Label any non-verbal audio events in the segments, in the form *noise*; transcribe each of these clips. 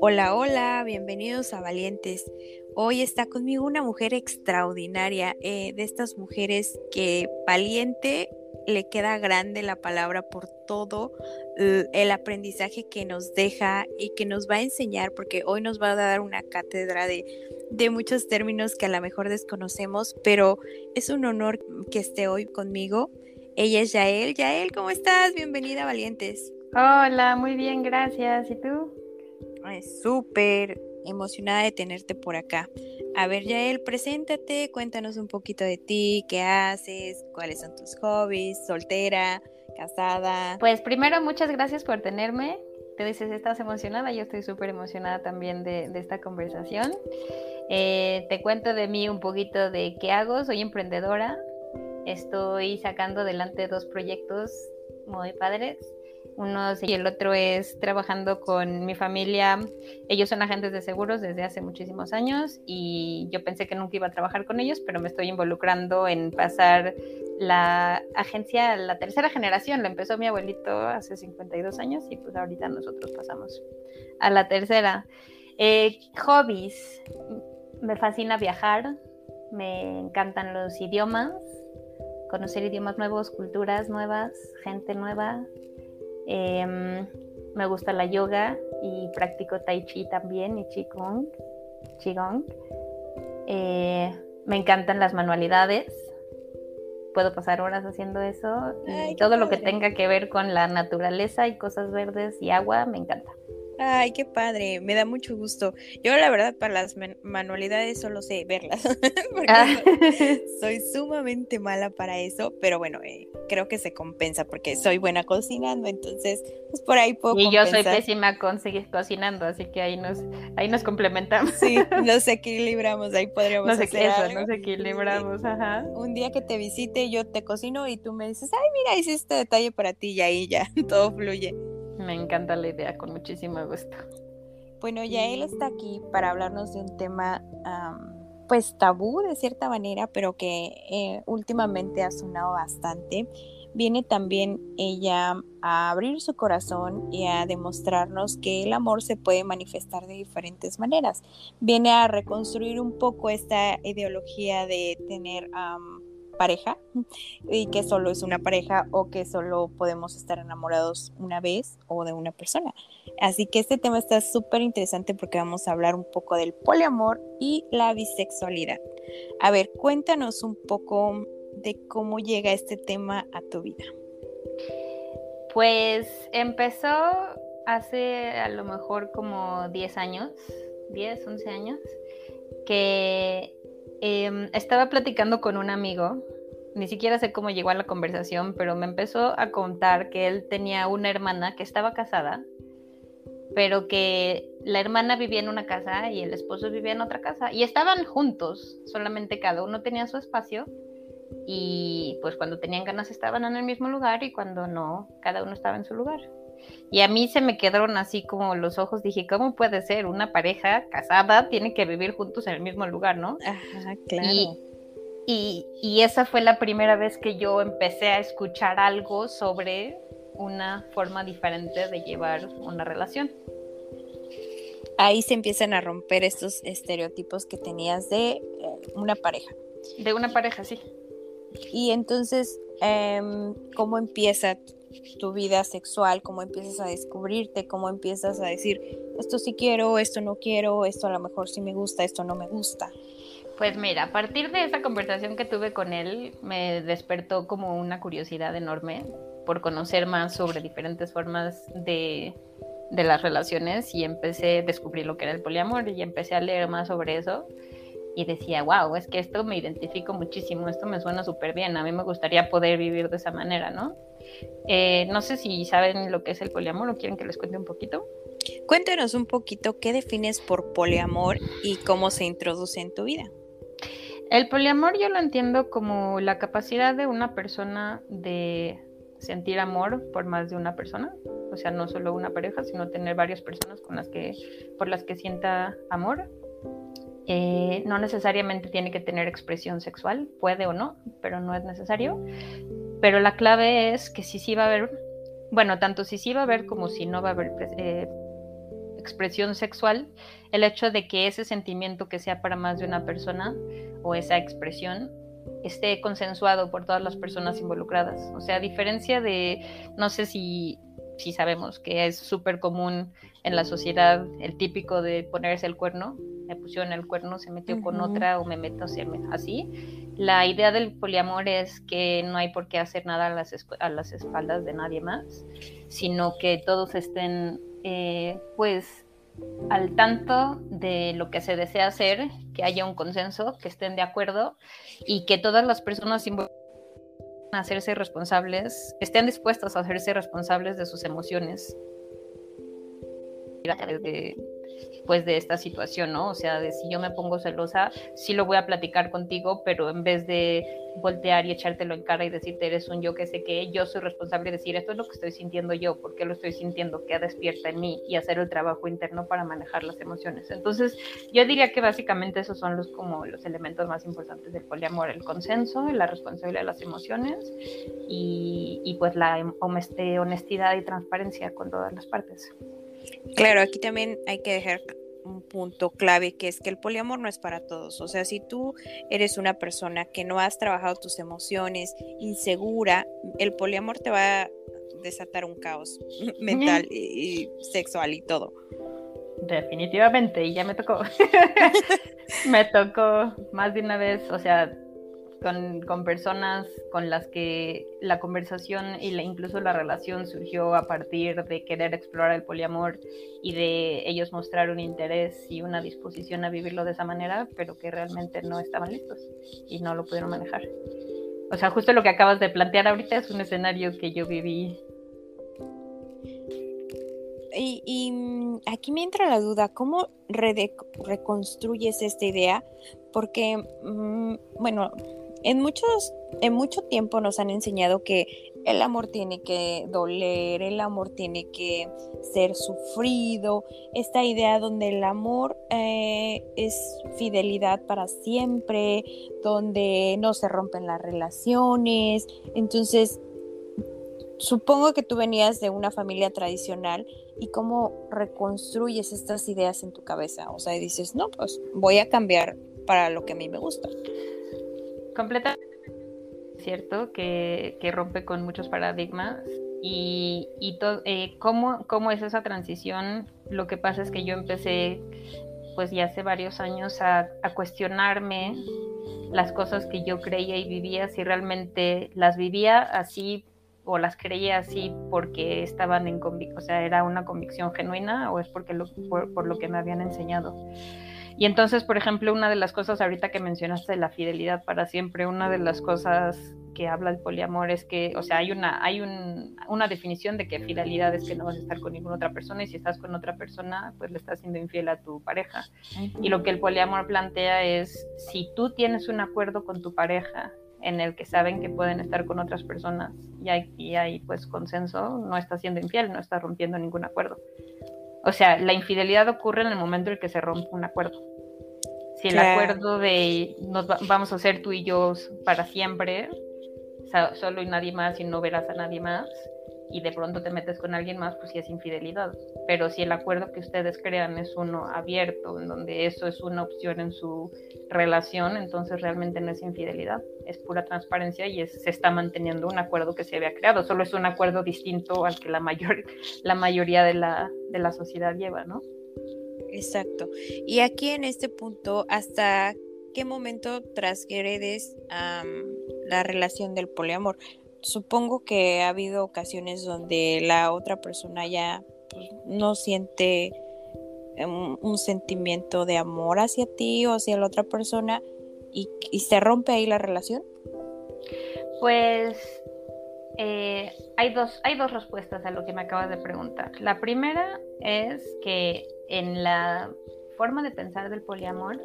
Hola, hola, bienvenidos a Valientes. Hoy está conmigo una mujer extraordinaria, eh, de estas mujeres que valiente le queda grande la palabra por todo el aprendizaje que nos deja y que nos va a enseñar, porque hoy nos va a dar una cátedra de, de muchos términos que a lo mejor desconocemos, pero es un honor que esté hoy conmigo. Ella es Yael. Yael, ¿cómo estás? Bienvenida Valientes. Hola, muy bien, gracias. ¿Y tú? Súper emocionada de tenerte por acá. A ver, Yael, preséntate, cuéntanos un poquito de ti, qué haces, cuáles son tus hobbies, soltera, casada. Pues primero, muchas gracias por tenerme. Te dices, estás emocionada, yo estoy súper emocionada también de, esta conversación. Eh, te cuento de mí un poquito de qué hago, soy emprendedora, estoy sacando adelante dos proyectos muy padres uno y el otro es trabajando con mi familia. Ellos son agentes de seguros desde hace muchísimos años y yo pensé que nunca iba a trabajar con ellos, pero me estoy involucrando en pasar la agencia a la tercera generación. La empezó mi abuelito hace 52 años y pues ahorita nosotros pasamos a la tercera. Eh, hobbies. Me fascina viajar, me encantan los idiomas, conocer idiomas nuevos, culturas nuevas, gente nueva, Em, me gusta la yoga y practico tai chi también y qigong. qigong. Eh, me encantan las manualidades. Puedo pasar horas haciendo eso y todo lo que tenga que ver con la naturaleza y cosas verdes y agua me encanta. Ay, qué padre, me da mucho gusto. Yo la verdad para las manualidades solo sé verlas, *laughs* porque ah. *laughs* soy sumamente mala para eso, pero bueno, eh, creo que se compensa porque soy buena cocinando, entonces pues por ahí puedo Y yo soy pésima con seguir cocinando, así que ahí nos ahí nos complementamos. Sí, *laughs* nos equilibramos, ahí podríamos nos hacer eso, Nos equilibramos, ajá. Un día que te visite yo te cocino y tú me dices, "Ay, mira, hice este detalle para ti" y ahí ya todo fluye. Me encanta la idea, con muchísimo gusto. Bueno, ya él está aquí para hablarnos de un tema pues tabú de cierta manera, pero que eh, últimamente ha sonado bastante. Viene también ella a abrir su corazón y a demostrarnos que el amor se puede manifestar de diferentes maneras. Viene a reconstruir un poco esta ideología de tener pareja y que solo es una pareja o que solo podemos estar enamorados una vez o de una persona. Así que este tema está súper interesante porque vamos a hablar un poco del poliamor y la bisexualidad. A ver, cuéntanos un poco de cómo llega este tema a tu vida. Pues empezó hace a lo mejor como 10 años, 10, 11 años, que Em, estaba platicando con un amigo, ni siquiera sé cómo llegó a la conversación, pero me empezó a contar que él tenía una hermana que estaba casada, pero que la hermana vivía en una casa y el esposo vivía en otra casa y estaban juntos, solamente cada uno tenía su espacio y pues cuando tenían ganas estaban en el mismo lugar y cuando no, cada uno estaba en su lugar. Y a mí se me quedaron así como los ojos, dije, ¿cómo puede ser? Una pareja casada tiene que vivir juntos en el mismo lugar, ¿no? Ajá, claro. Y, y, esa fue la primera vez que yo empecé a escuchar algo sobre una forma diferente de llevar una relación. Ahí se empiezan a romper estos estereotipos que tenías de eh, una pareja. De una pareja, sí. Y entonces, em, ¿cómo empieza tu vida sexual, cómo empiezas a descubrirte, cómo empiezas a decir, esto sí quiero, esto no quiero, esto a lo mejor sí me gusta, esto no me gusta. Pues mira, a partir de esa conversación que tuve con él, me despertó como una curiosidad enorme por conocer más sobre diferentes formas de, de las relaciones y empecé a descubrir lo que era el poliamor y empecé a leer más sobre eso y decía, wow, es que esto me identifico muchísimo, esto me suena súper bien, a mí me gustaría poder vivir de esa manera, ¿no? Eh, no sé si saben lo que es el poliamor o quieren que les cuente un poquito. Cuéntanos un poquito qué defines por poliamor y cómo se introduce en tu vida. El poliamor yo lo entiendo como la capacidad de una persona de sentir amor por más de una persona, o sea, no solo una pareja, sino tener varias personas con las que por las que sienta amor. Eh, no necesariamente tiene que tener expresión sexual, puede o no, pero no es necesario. Pero la clave es que si sí va a haber, bueno, tanto si sí va a haber como si no va a haber eh, expresión sexual, el hecho de que ese sentimiento que sea para más de una persona o esa expresión esté consensuado por todas las personas involucradas. O sea, a diferencia de, no sé si, si sabemos que es súper común en la sociedad el típico de ponerse el cuerno, me pusieron el cuerno, se metió con otra o me meto así. La idea del poliamor es que no hay por qué hacer nada a las, a las espaldas de nadie más, sino que todos estén, eh, pues, al tanto de lo que se desea hacer, que haya un consenso, que estén de acuerdo y que todas las personas hacerse responsables, estén dispuestas a hacerse responsables de sus emociones. De, pues de esta situación, ¿no? O sea, de si yo me pongo celosa, sí lo voy a platicar contigo, pero en vez de voltear y echártelo en cara y decirte eres un yo que sé que yo soy responsable de decir esto es lo que estoy sintiendo yo, porque lo estoy sintiendo, queda despierta en mí y hacer el trabajo interno para manejar las emociones. Entonces, yo diría que básicamente esos son los como los elementos más importantes del poliamor, el consenso, la responsabilidad de las emociones y, y pues la honestidad y transparencia con todas las partes. Claro, aquí también hay que dejar un punto clave que es que el poliamor no es para todos. O sea, si tú eres una persona que no has trabajado tus emociones, insegura, el poliamor te va a desatar un caos *laughs* mental *laughs* y, sexual y todo. Definitivamente, y ya me tocó. *laughs* me tocó más de una vez, o sea, con, personas con las que la conversación y la, incluso la relación surgió a partir de querer explorar el poliamor y de ellos mostrar un interés y una disposición a vivirlo de esa manera, pero que realmente no estaban listos y no lo pudieron manejar. O sea, justo lo que acabas de plantear ahorita es un escenario que yo viví. Y, mm, aquí me entra la duda, ¿cómo reconstruyes esta idea? Porque, mm, bueno, en muchos, en mucho tiempo nos han enseñado que el amor tiene que doler, el amor tiene que ser sufrido, esta idea donde el amor eh, es fidelidad para siempre, donde no se rompen las relaciones. Entonces, supongo que tú venías de una familia tradicional y cómo reconstruyes estas ideas en tu cabeza. O sea, dices, no, pues voy a cambiar para lo que a mí me gusta completamente cierto que, rompe con muchos paradigmas y, y eh, ¿cómo, ¿cómo, es esa transición. Lo que pasa es que yo empecé pues ya hace varios años a, a cuestionarme las cosas que yo creía y vivía, si realmente las vivía así o las creía así porque estaban en convicción, o sea, era una convicción genuina o es porque lo, por, lo que me habían enseñado. Y entonces, por ejemplo, una de las cosas ahorita que mencionaste de la fidelidad para siempre, una de las cosas que habla el poliamor es que, o sea, hay una, hay un, una definición de que fidelidad es que no vas a estar con ninguna otra persona y si estás con otra persona, pues le estás siendo infiel a tu pareja. Y lo que el poliamor plantea es, si tú tienes un acuerdo con tu pareja en el que saben que pueden estar con otras personas y hay, y hay pues consenso, no estás siendo infiel, no estás rompiendo ningún acuerdo. O sea, la infidelidad ocurre en el momento en el que se rompe un acuerdo. Si el acuerdo de nos vamos a hacer tú y yo para siempre, solo y nadie más y no verás a nadie más, y de pronto te metes con alguien más, pues sí es infidelidad. Pero si el acuerdo que ustedes crean es uno abierto, en donde eso es una opción en su relación, entonces realmente no es infidelidad, es pura transparencia y se está manteniendo un acuerdo que se había creado, solo es un acuerdo distinto al que la, mayor, *laughs* la mayoría de la, de la sociedad lleva, ¿no? Exacto. Y aquí en este punto, ¿hasta qué momento transgredes la relación del poliamor? Supongo que ha habido ocasiones donde la otra persona ya pues, no siente em, un, sentimiento de amor hacia ti o hacia la otra persona y, se rompe ahí la relación. Pues eh, hay, dos, hay dos respuestas a lo que me acabas de preguntar. La primera es que en la forma de pensar del poliamor,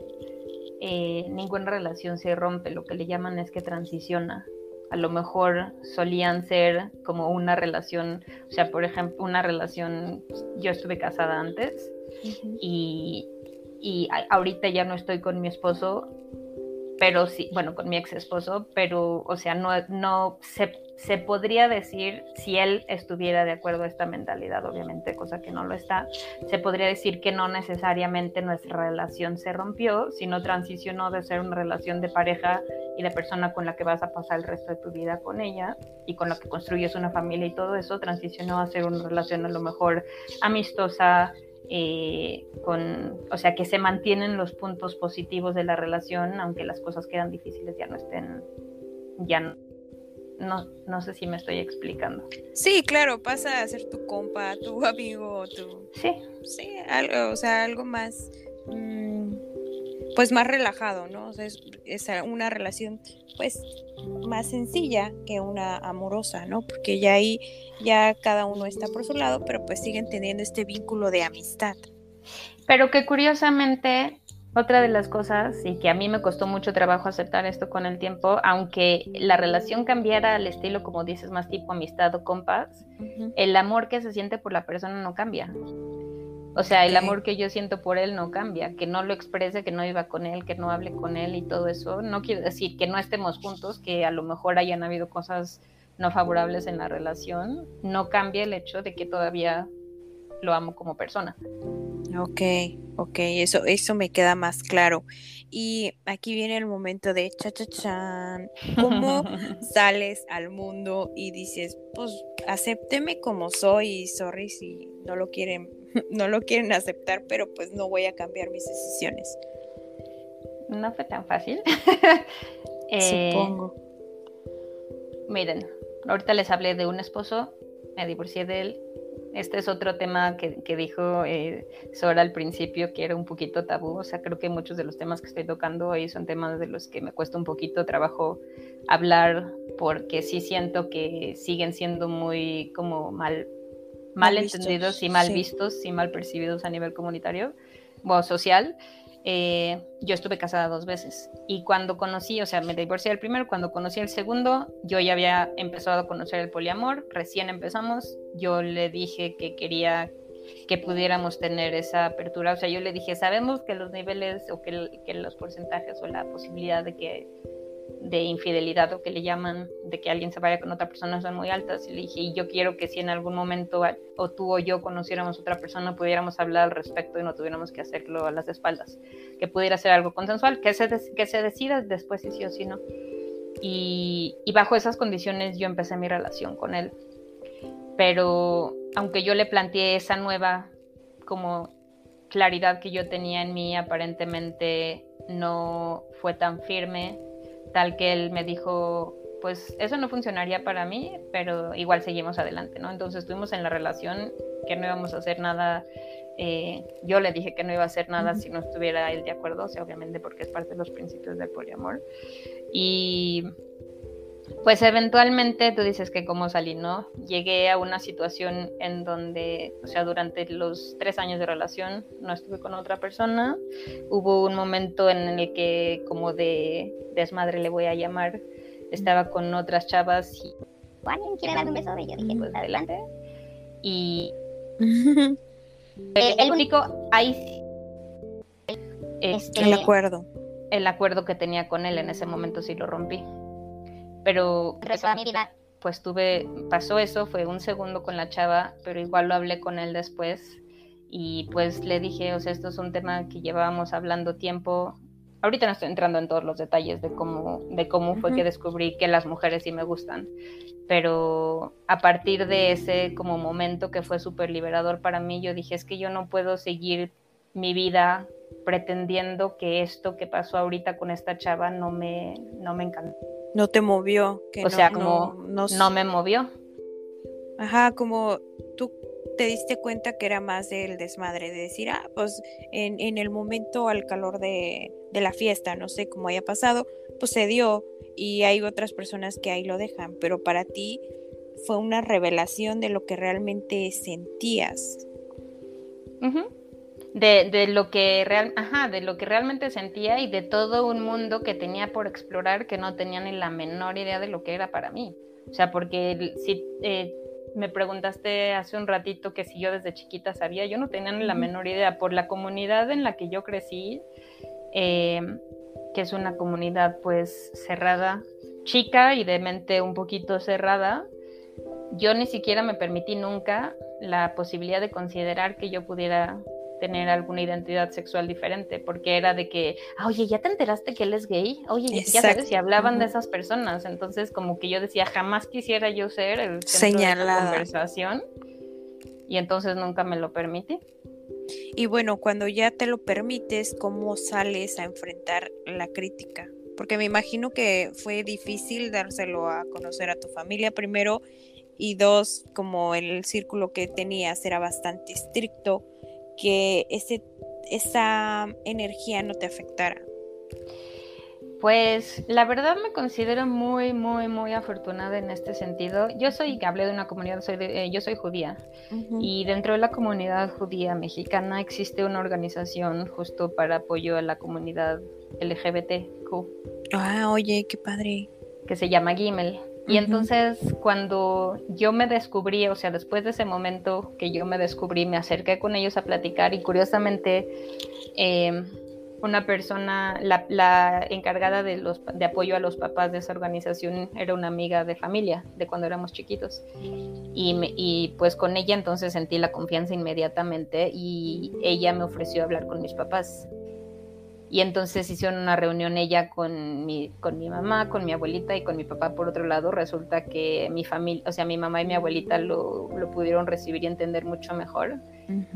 eh, ninguna relación se rompe, lo que le llaman es que transiciona a lo mejor solían ser como una relación, o sea, por ejemplo, una relación, yo estuve casada antes y, y ahorita ya no estoy con mi esposo, pero sí, bueno, con mi ex esposo, pero, o sea, no, no se se podría decir, si él estuviera de acuerdo a esta mentalidad, obviamente, cosa que no lo está, se podría decir que no necesariamente nuestra relación se rompió, sino transicionó de ser una relación de pareja y de persona con la que vas a pasar el resto de tu vida con ella y con la que construyes una familia y todo eso, transicionó a ser una relación a lo mejor amistosa, eh, con, o sea, que se mantienen los puntos positivos de la relación, aunque las cosas quedan difíciles, ya no estén, ya no, no, no sé si me estoy explicando. Sí, claro, pasa a ser tu compa, tu *laughs* amigo, tu... Sí. Sí, algo, o sea, algo más... Mm, pues más relajado, ¿no? O sea, es, es, una relación pues más sencilla que una amorosa, ¿no? Porque ya ahí ya cada uno está por su lado, pero pues siguen teniendo este vínculo de amistad. Pero que curiosamente otra de las cosas, y que a mí me costó mucho trabajo aceptar esto con el tiempo, aunque la relación cambiara al estilo, como dices, más tipo amistad o compas, el amor que se siente por la persona no cambia. O sea, el amor que yo siento por él no cambia, que no lo exprese, que no iba con él, que no hable con él y todo eso. No quiere decir que no estemos juntos, que a lo mejor hayan habido cosas no favorables en la relación. No cambia el hecho de que todavía lo amo como persona. Ok, ok, eso, eso me queda más claro. Y aquí viene el momento de cha cha chan. ¿Cómo *laughs* sales al mundo y dices, pues acépteme como soy y sorry si no lo quieren, *laughs* no lo quieren aceptar, pero pues no voy a cambiar mis decisiones? No fue tan fácil. *laughs* eh, Supongo. Miren, ahorita les hablé de un esposo, me divorcié de él este es otro tema que, dijo eh, Sora al principio, que era un poquito tabú. O sea, creo que muchos de los temas que estoy tocando hoy son temas de los que me cuesta un poquito trabajo hablar, porque sí siento que siguen siendo muy como mal, mal, entendidos y mal vistos y mal percibidos a nivel comunitario o social. Eh, yo estuve casada dos veces. Y cuando conocí, o sea, me divorcié el primero, cuando conocí el segundo, yo ya había empezado a conocer el poliamor, recién empezamos, yo le dije que quería que pudiéramos tener esa apertura, o sea, yo le dije, sabemos que los niveles o que, que los porcentajes o la posibilidad de que de infidelidad o que le llaman de que alguien se vaya con otra persona son muy altas. Y le dije, y yo quiero que si en algún momento o tú o yo conociéramos otra persona, pudiéramos hablar al respecto y no tuviéramos que hacerlo a las espaldas. Que pudiera ser algo consensual, que se, que se decida después si sí o si no. Y, y bajo esas condiciones yo empecé mi relación con él. Pero aunque yo le planteé esa nueva como claridad que yo tenía en mí, aparentemente no fue tan firme tal que él me dijo, pues eso no funcionaría para mí, pero igual seguimos adelante, ¿no? Entonces estuvimos en la relación que no íbamos a hacer nada, eh, yo le dije que no iba a hacer nada si no estuviera él de acuerdo, o sea, obviamente porque es parte de los principios del poliamor. Y pues eventualmente tú dices que cómo salí, ¿no? Llegué a una situación en donde, o sea, durante los tres años de relación no estuve con otra persona. Hubo un momento en el que, como de desmadre le voy a llamar, estaba con otras chavas y... ¿Alguien quiere dar un beso? Y yo dije, pues adelante. Y... *laughs* el, único, ahí este, el acuerdo. El acuerdo que tenía con él en ese momento sí lo rompí pero pues tuve, pasó eso, fue un segundo con la chava, pero igual lo hablé con él después y pues le dije, o sea, esto es un tema que llevábamos hablando tiempo. Ahorita no estoy entrando en todos los detalles de cómo, de cómo fue que descubrí que las mujeres sí me gustan, pero a partir de ese como momento que fue súper liberador para mí, yo dije, es que yo no puedo seguir mi vida pretendiendo que esto que pasó ahorita con esta chava no me, no me encantó no te movió. Que o sea, como no, me movió. Ajá, como tú te diste cuenta que era más del desmadre, de decir, ah, pues en, en el momento al calor de, de, la fiesta, no sé cómo haya pasado, pues se dio y hay otras personas que ahí lo dejan, pero para ti fue una revelación de lo que realmente sentías. De, de, lo que real, ajá, de lo que realmente sentía y de todo un mundo que tenía por explorar que no tenía ni la menor idea de lo que era para mí. O sea, porque si eh, me preguntaste hace un ratito que si yo desde chiquita sabía, yo no tenía ni la menor idea por la comunidad en la que yo crecí, eh, que es una comunidad pues cerrada, chica y de mente un poquito cerrada, yo ni siquiera me permití nunca la posibilidad de considerar que yo pudiera tener alguna identidad sexual diferente, porque era de que, ah, oye, ¿ya te enteraste que él es gay? Oye, ya sabes, y hablaban de esas personas, entonces como que yo decía, jamás quisiera yo ser el centro de la conversación, y entonces nunca me lo permití. Y bueno, cuando ya te lo permites, ¿cómo sales a enfrentar la crítica? Porque me imagino que fue difícil dárselo a conocer a tu familia primero y dos, como el círculo que tenías era bastante estricto, que ese, esa energía no te afectara. Pues la verdad me considero muy, muy, muy afortunada en este sentido. Yo soy, hablé de una comunidad, soy eh, yo soy judía y dentro de la comunidad judía mexicana existe una organización justo para apoyo a la comunidad LGBTQ. Ah, oye, qué padre. Que se llama Gimel. Y entonces cuando yo me descubrí, o sea, después de ese momento que yo me descubrí, me acerqué con ellos a platicar y curiosamente... Eh, una persona, la, encargada de, los, de apoyo a los papás de esa organización era una amiga de familia, de cuando éramos chiquitos. Y, y pues con ella entonces sentí la confianza inmediatamente y ella me ofreció hablar con mis papás. Y entonces hicieron una reunión ella con mi, con mi mamá, con mi abuelita y con mi papá por otro lado. Resulta que mi familia, o sea, mi mamá y mi abuelita lo, lo pudieron recibir y entender mucho mejor.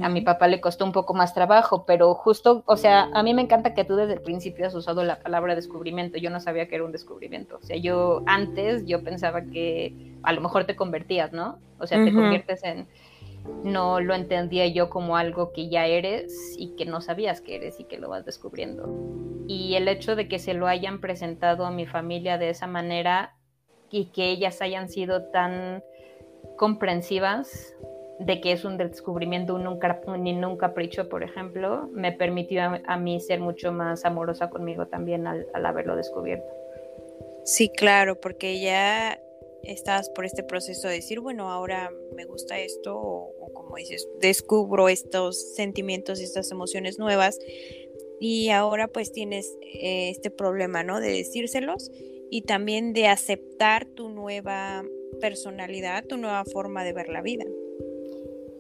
A mi papá le costó un poco más trabajo, pero justo, o sea, a mí me encanta que tú desde el principio has usado la palabra descubrimiento. Yo no sabía que era un descubrimiento. O sea, yo antes yo pensaba que a lo mejor te convertías, ¿no? O sea, te conviertes en no lo entendía yo como algo que ya eres y que no sabías que eres y que lo vas descubriendo. Y el hecho de que se lo hayan presentado a mi familia de esa manera y que ellas hayan sido tan comprensivas de que es un descubrimiento, un, un capricho, por ejemplo, me permitió a, mí ser mucho más amorosa conmigo también al, haberlo descubierto. Sí, claro, porque ya estás por este proceso de decir, bueno, ahora me gusta esto, como dices, descubro estos sentimientos y estas emociones nuevas, y ahora pues tienes eh, este problema, ¿no? De decírselos y también de aceptar tu nueva personalidad, tu nueva forma de ver la vida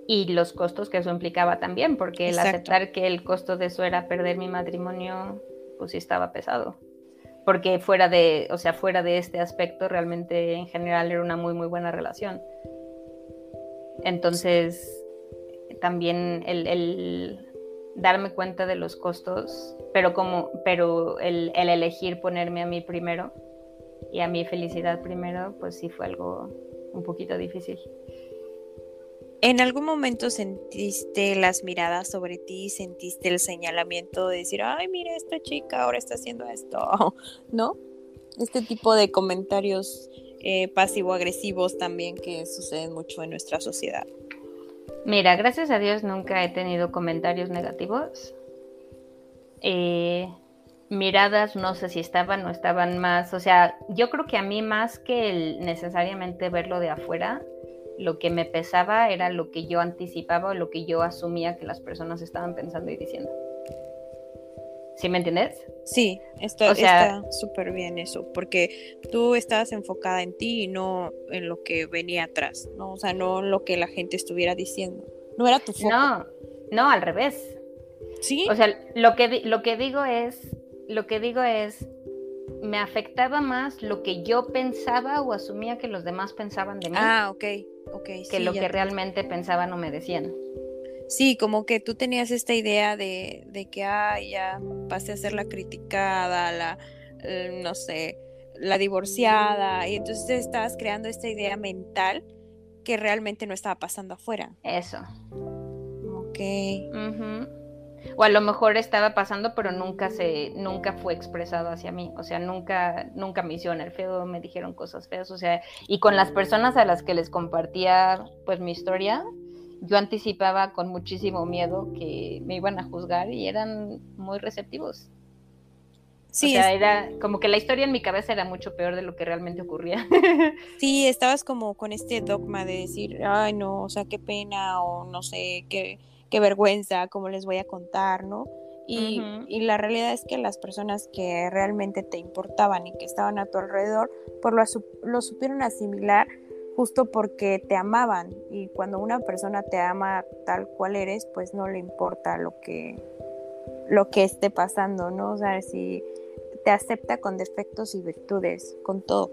y los costos que eso implicaba también, porque el aceptar que el costo de eso era perder mi matrimonio, pues sí estaba pesado. Porque fuera de, o sea, fuera de este aspecto, realmente en general era una muy, muy buena relación. Entonces, también el, darme cuenta de los costos, pero como, pero el, el elegir ponerme a mí primero y a mi felicidad primero, pues sí fue algo un poquito difícil. ¿En algún momento sentiste las miradas sobre ti, sentiste el señalamiento de decir, ay, mira, esta chica ahora está haciendo esto, *laughs* ¿no? Este tipo de comentarios eh, pasivo-agresivos también que suceden mucho en nuestra sociedad. Mira, gracias a Dios nunca he tenido comentarios negativos. Eh, miradas, no sé si estaban o estaban más, o sea, yo creo que a mí más que el necesariamente verlo de afuera, lo que me pesaba era lo que yo anticipaba o lo que yo asumía que las personas estaban pensando y diciendo. ¿Sí me entiendes? Sí, está súper bien eso, porque tú estabas enfocada en ti y no en lo que venía atrás, ¿no? O sea, no en lo que la gente estuviera diciendo. No era tu foco. No, no, al revés. Sí. O sea, lo que, lo que digo es, lo que digo es, me afectaba más lo que yo pensaba o asumía que los demás pensaban de mí. Ah, ok que lo que realmente pensaban o me decían. Sí, como que tú tenías esta idea de, de que, ah, ya pasé a ser la criticada, la, eh, no sé, la divorciada, y entonces estabas creando esta idea mental que realmente no estaba pasando afuera. Eso. Ok. O a lo mejor estaba pasando, pero nunca se, nunca fue expresado hacia mí. O sea, nunca, nunca me hicieron el feo, me dijeron cosas feas. O sea, y con las personas a las que les compartía pues mi historia, yo anticipaba con muchísimo miedo que me iban a juzgar y eran muy receptivos. Sí, o sea, era como que la historia en mi cabeza era mucho peor de lo que realmente ocurría. *laughs* Sí, estabas como con este dogma de decir, ay, no, o sea, qué pena, o no sé, qué qué vergüenza, cómo les voy a contar, ¿no? Y, y, la realidad es que las personas que realmente te importaban y que estaban a tu alrededor, pues lo, lo supieron asimilar justo porque te amaban y cuando una persona te ama tal cual eres, pues no le importa lo que lo que esté pasando, ¿no? O sea, si te acepta con defectos y virtudes, con todo.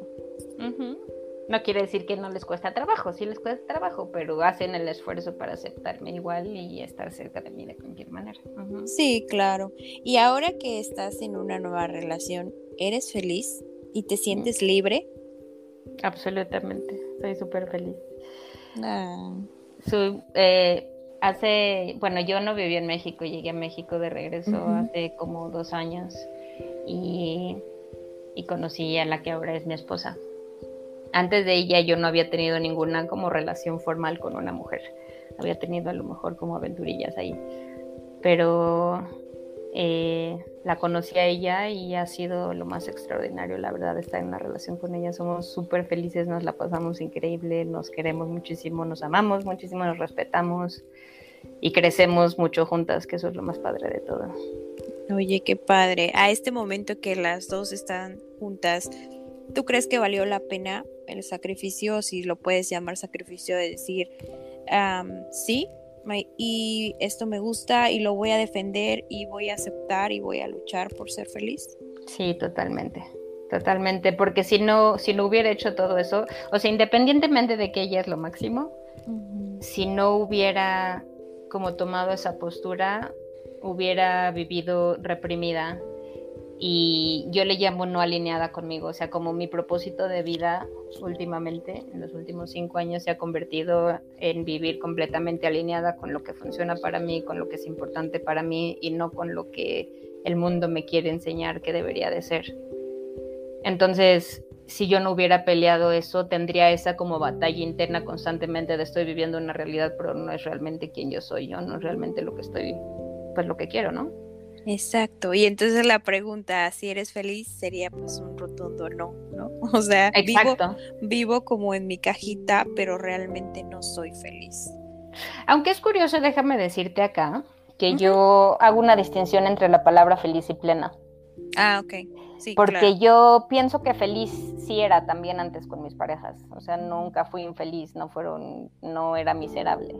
No quiere decir que no les cuesta trabajo, sí les cuesta trabajo, pero hacen el esfuerzo para aceptarme igual y estar cerca de mí de cualquier manera. Sí, claro. Y ahora que estás en una nueva relación, ¿eres feliz y te sientes libre? Absolutamente, soy súper feliz. Ah. Eh, hace, bueno, yo no viví en México, llegué a México de regreso hace como dos años y, y conocí a la que ahora es mi esposa. Antes de ella yo no había tenido ninguna como relación formal con una mujer. Había tenido a lo mejor como aventurillas ahí. Pero eh, la conocí a ella y ha sido lo más extraordinario, la verdad, estar en una relación con ella. Somos súper felices, nos la pasamos increíble, nos queremos muchísimo, nos amamos muchísimo, nos respetamos y crecemos mucho juntas, que eso es lo más padre de todo. Oye, qué padre. A este momento que las dos están juntas, ¿tú crees que valió la pena el sacrificio, si lo puedes llamar sacrificio, de decir, sí, y esto me gusta y lo voy a defender y voy a aceptar y voy a luchar por ser feliz. Sí, totalmente. Totalmente, porque si no, si no hubiera hecho todo eso, o sea, independientemente de que ella es lo máximo, si no hubiera como tomado esa postura, hubiera vivido reprimida y yo le llamo no alineada conmigo, o sea, como mi propósito de vida últimamente, en los últimos cinco años, se ha convertido en vivir completamente alineada con lo que funciona para mí, con lo que es importante para mí y no con lo que el mundo me quiere enseñar que debería de ser. Entonces, si yo no hubiera peleado eso, tendría esa como batalla interna constantemente de estoy viviendo una realidad, pero no es realmente quien yo soy, yo no es realmente lo que estoy, pues lo que quiero, ¿no? Exacto, y entonces la pregunta, si eres feliz, sería pues un rotundo no, ¿no? *laughs* O sea, vivo, como en mi cajita, pero realmente no soy feliz. Aunque es curioso, déjame decirte acá que yo hago una distinción entre la palabra feliz y plena. Ah, ok. Sí, Porque yo pienso que feliz sí era también antes con mis parejas. O sea, nunca fui infeliz, no fueron, no era miserable.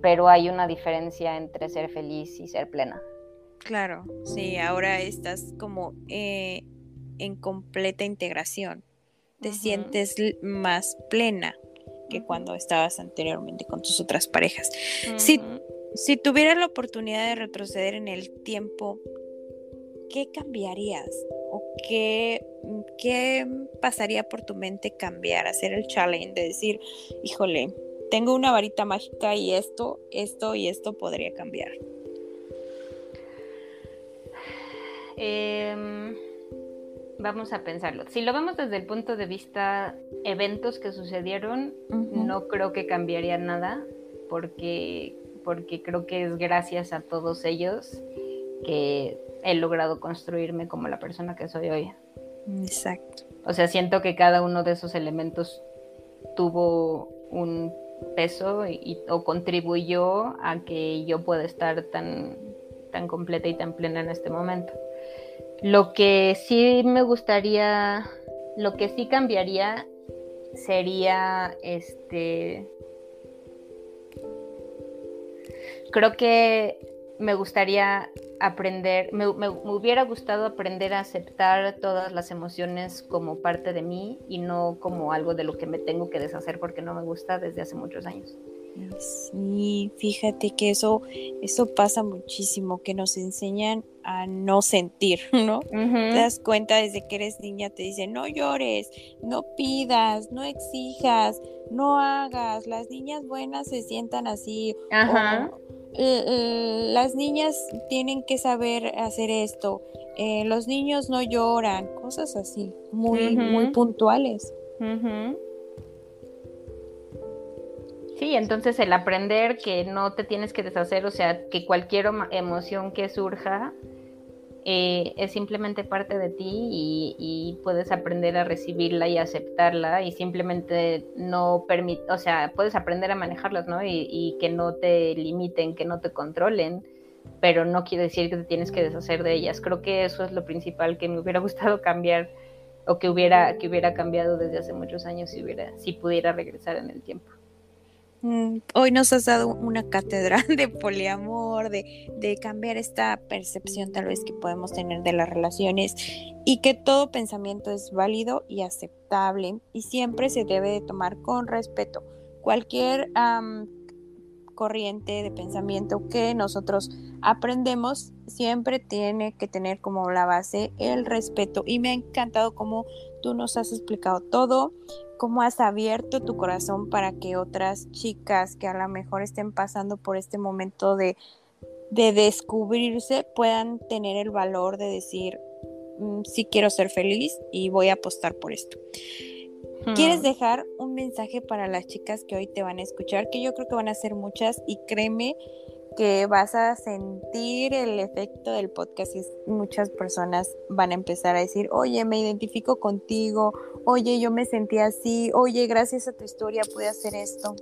Pero hay una diferencia entre ser feliz y ser plena. Claro, sí, ahora estás como eh, en completa integración. Te sientes más plena que cuando estabas anteriormente con tus otras parejas. si, si tuvieras la oportunidad de retroceder en el tiempo, ¿qué cambiarías? ¿O qué, qué pasaría por tu mente cambiar? Hacer el challenge de decir, híjole, tengo una varita mágica y esto, esto y esto podría cambiar. Em, vamos a pensarlo. Si lo vemos desde el punto de vista eventos que sucedieron, no creo que cambiaría nada, porque, porque creo que es gracias a todos ellos que he logrado construirme como la persona que soy hoy. Exacto. O sea, siento que cada uno de esos elementos tuvo un peso y, o contribuyó a que yo pueda estar tan, tan completa y tan plena en este momento. Lo que sí me gustaría, lo que sí cambiaría sería este. Creo que me gustaría aprender, me, hubiera gustado aprender a aceptar todas las emociones como parte de mí y no como algo de lo que me tengo que deshacer porque no me gusta desde hace muchos años. Sí, fíjate que eso, eso pasa muchísimo, que nos enseñan a no sentir, *laughs* ¿no? Te das cuenta desde que eres niña, te dicen, no llores, no pidas, no exijas, no hagas, las niñas buenas se sientan así, eh, las niñas tienen que saber hacer esto, eh, los niños no lloran, cosas así, muy, muy puntuales. Sí, entonces el aprender que no te tienes que deshacer, o sea, que cualquier emoción que surja eh, es simplemente parte de ti y, puedes aprender a recibirla y aceptarla y simplemente no permite, o sea, puedes aprender a manejarlas, ¿no? Y, que no te limiten, que no te controlen, pero no quiere decir que te tienes que deshacer de ellas. Creo que eso es lo principal que me hubiera *laughs* gustado cambiar o que hubiera, que hubiera cambiado desde hace muchos años si, hubiera, si pudiera regresar en el tiempo. Mm, hoy nos has dado una cátedra *laughs* de poliamor, de, de, cambiar esta percepción tal vez que podemos tener de las relaciones y que todo pensamiento es válido y aceptable y siempre se debe de tomar con respeto. Cualquier corriente de pensamiento que nosotros aprendemos siempre tiene que tener como la base el respeto y me ha encantado cómo tú nos has explicado todo cómo has abierto tu corazón para que otras chicas que a lo mejor estén pasando por este momento de, de descubrirse puedan tener el valor de decir, mm, sí quiero ser feliz y voy a apostar por esto. ¿Quieres hmm. dejar un mensaje para las chicas que hoy te van a escuchar? Que yo creo que van a ser muchas y créeme que vas a sentir el efecto del podcast y muchas personas van a empezar a decir, oye, me identifico contigo, oye, yo me sentí así, oye, gracias a tu historia pude hacer esto.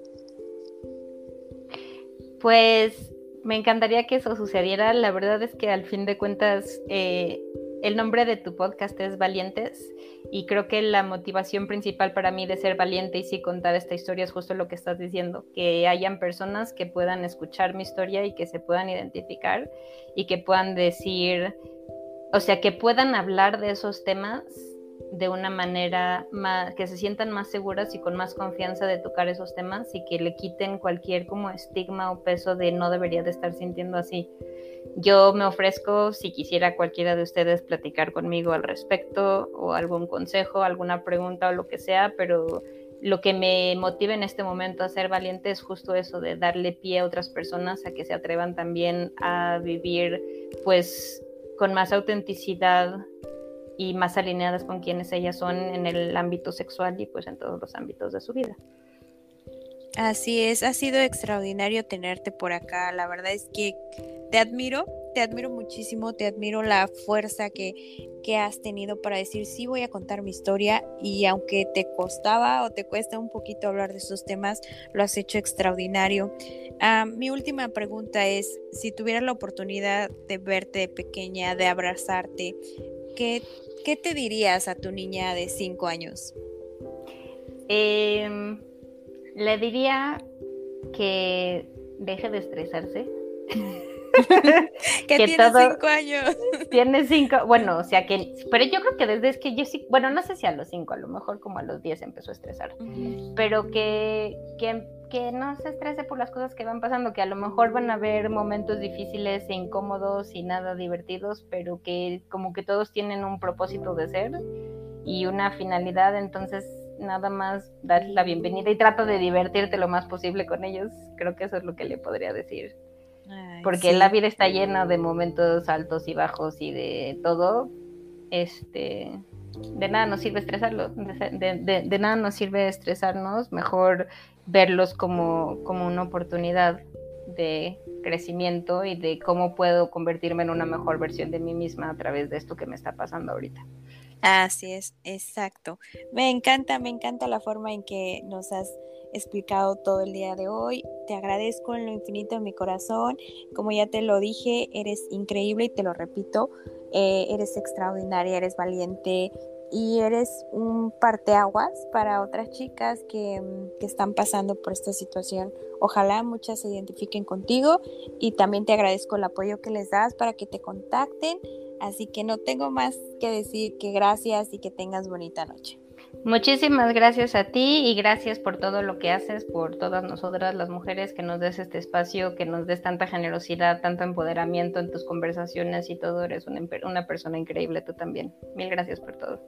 Pues me encantaría que eso sucediera. La verdad es que al fin de cuentas eh, el nombre de tu podcast es Valientes y creo que la motivación principal para mí de ser valiente y sí contar esta historia es justo lo que estás diciendo, que hayan personas que puedan escuchar mi historia y que se puedan identificar y que puedan decir, o sea, que puedan hablar de esos temas de una manera más, que se sientan más seguras y con más confianza de tocar esos temas y que le quiten cualquier como estigma o peso de no debería de estar sintiendo así. Yo me ofrezco si quisiera cualquiera de ustedes platicar conmigo al respecto o algún consejo, alguna pregunta o lo que sea, pero lo que me motiva en este momento a ser valiente es justo eso de darle pie a otras personas a que se atrevan también a vivir pues con más autenticidad y más alineadas con quienes ellas son en el ámbito sexual y pues en todos los ámbitos de su vida. Así es, ha sido extraordinario tenerte por acá. La verdad es que te admiro, te admiro muchísimo, te admiro la fuerza que, que has tenido para decir sí voy a contar mi historia y aunque te costaba o te cuesta un poquito hablar de esos temas, lo has hecho extraordinario. Ah, mi última pregunta es, si tuvieras la oportunidad de verte pequeña, de abrazarte, ¿qué, qué te dirías a tu niña de cinco años? Em, le diría que deje de estresarse. *laughs* que, tiene cinco años. Tiene cinco, bueno, o sea que, pero yo creo que desde que yo sí, bueno, no sé si a los cinco, a lo mejor como a los diez empezó a estresar, pero que, que, que, no se estrese por las cosas que van pasando, que a lo mejor van a haber momentos difíciles e incómodos y nada divertidos, pero que como que todos tienen un propósito de ser y una finalidad, entonces nada más dar la bienvenida y trata de divertirte lo más posible con ellos. Creo que eso es lo que le podría decir porque la vida está llena de momentos altos y bajos y de todo. Este, de nada nos sirve estresarlo, de, nada nos sirve estresarnos, mejor verlos como, como una oportunidad de crecimiento y de cómo puedo convertirme en una mejor versión de mí misma a través de esto que me está pasando ahorita. Así es, exacto. Me encanta, me encanta la forma en que nos has explicado todo el día de hoy. Te agradezco en lo infinito de mi corazón. Como ya te lo dije, eres increíble y te lo repito. Eh, eres extraordinaria, eres valiente y eres un parteaguas para otras chicas que, que están pasando por esta situación. Ojalá muchas se identifiquen contigo y también te agradezco el apoyo que les das para que te contacten. Así que no tengo más que decir que gracias y que tengas bonita noche. Muchísimas gracias a ti y gracias por todo lo que haces, por todas nosotras las mujeres, que nos des este espacio, que nos des tanta generosidad, tanto empoderamiento en tus conversaciones y todo. Eres una, una persona increíble tú también. Mil gracias por todo.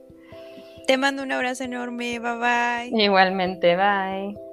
Te mando un abrazo enorme. Bye bye. Igualmente, bye.